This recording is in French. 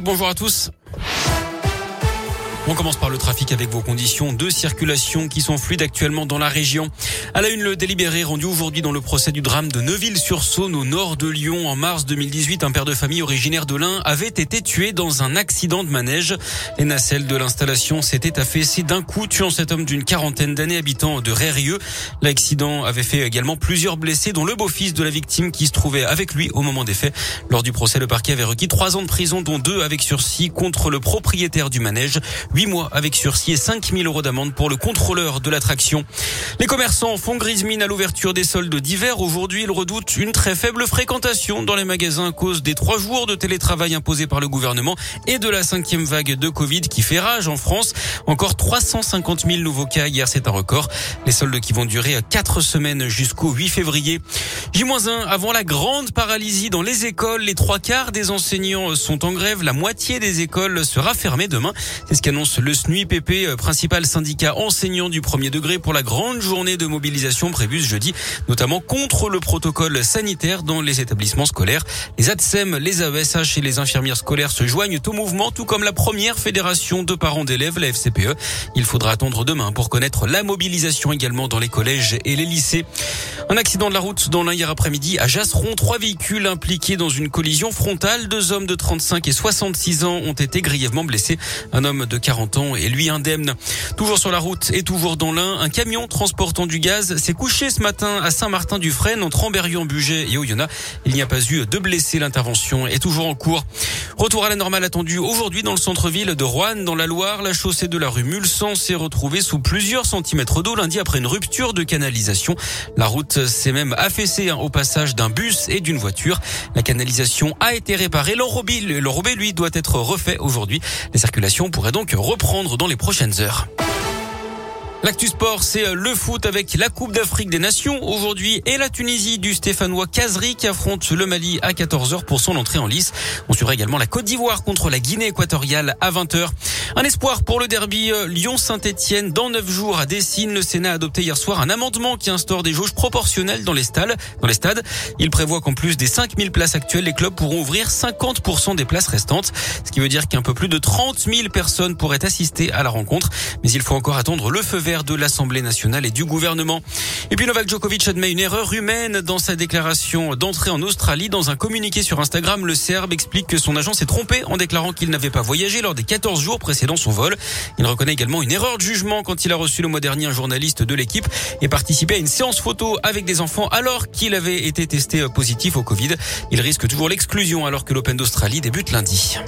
Bonjour à tous. On commence par le trafic avec vos conditions de circulation qui sont fluides actuellement dans la région. À la une, le délibéré rendu aujourd'hui dans le procès du drame de Neuville-sur-Saône au nord de Lyon. En mars 2018, un père de famille originaire de l'Ain avait été tué dans un accident de manège. Les nacelles de l'installation s'étaient affaissées d'un coup, tuant cet homme d'une quarantaine d'années habitant de Rérieux. L'accident avait fait également plusieurs blessés, dont le beau-fils de la victime qui se trouvait avec lui au moment des faits. Lors du procès, le parquet avait requis trois ans de prison, dont deux avec sursis contre le propriétaire du manège. 8 mois avec sursis et 5 000 euros d'amende pour le contrôleur de l'attraction. Les commerçants font grise mine à l'ouverture des soldes d'hiver. Aujourd'hui, ils redoutent une très faible fréquentation dans les magasins à cause des trois jours de télétravail imposés par le gouvernement et de la cinquième vague de Covid qui fait rage en France. Encore 350 000 nouveaux cas hier, c'est un record. Les soldes qui vont durer quatre semaines jusqu'au 8 février. J-1 avant la grande paralysie dans les écoles. Les trois quarts des enseignants sont en grève. La moitié des écoles sera fermée demain. C'est ce qu'annonce le SNUIPP, euh, principal syndicat enseignant du premier degré pour la grande journée de mobilisation prévue ce jeudi, notamment contre le protocole sanitaire dans les établissements scolaires. Les ADSEM, les AESH et les infirmières scolaires se joignent au mouvement, tout comme la première fédération de parents d'élèves, la FCPE. Il faudra attendre demain pour connaître la mobilisation également dans les collèges et les lycées. Un accident de la route dans l'un hier après-midi à Jasseron. Trois véhicules impliqués dans une collision frontale. Deux hommes de 35 et 66 ans ont été grièvement blessés. Un homme de 40 ans et lui indemne. Toujours sur la route et toujours dans l'Ain, un camion transportant du gaz s'est couché ce matin à Saint-Martin-du-Frêne entre Amberieu, Bugey et Oyonnax. Il n'y a pas eu de blessés. L'intervention est toujours en cours. Retour à la normale attendu aujourd'hui dans le centre-ville de Roanne, dans la Loire. La chaussée de la rue Mulsan s'est retrouvée sous plusieurs centimètres d'eau lundi après une rupture de canalisation. La route s'est même affaissée hein, au passage d'un bus et d'une voiture. La canalisation a été réparée. L'enrobé, lui, doit être refait aujourd'hui. Les circulations pourraient donc reprendre dans les prochaines heures. L'actu sport, c'est euh, le foot avec la Coupe d'Afrique des Nations aujourd'hui et la Tunisie du Stéphanois Kazri qui affronte le Mali à 14h pour son entrée en lice. On suivra également la Côte d'Ivoire contre la Guinée équatoriale à 20h. Un espoir pour le derby euh, Lyon-Saint-Etienne dans 9 jours à Dessine. Le Sénat a adopté hier soir un amendement qui instaure des jauges proportionnelles dans les stades. Dans les stades. Il prévoit qu'en plus des 5000 places actuelles, les clubs pourront ouvrir 50% des places restantes. Ce qui veut dire qu'un peu plus de 30 000 personnes pourraient assister à la rencontre. Mais il faut encore attendre le feu vert de l'Assemblée nationale et du gouvernement. Et puis Novak Djokovic admet une erreur humaine dans sa déclaration d'entrée en Australie. Dans un communiqué sur Instagram, le Serbe explique que son agent s'est trompé en déclarant qu'il n'avait pas voyagé lors des 14 jours précédant son vol. Il reconnaît également une erreur de jugement quand il a reçu le mois dernier un journaliste de l'équipe et participé à une séance photo avec des enfants alors qu'il avait été testé positif au Covid. Il risque toujours l'exclusion alors que l'Open d'Australie débute lundi.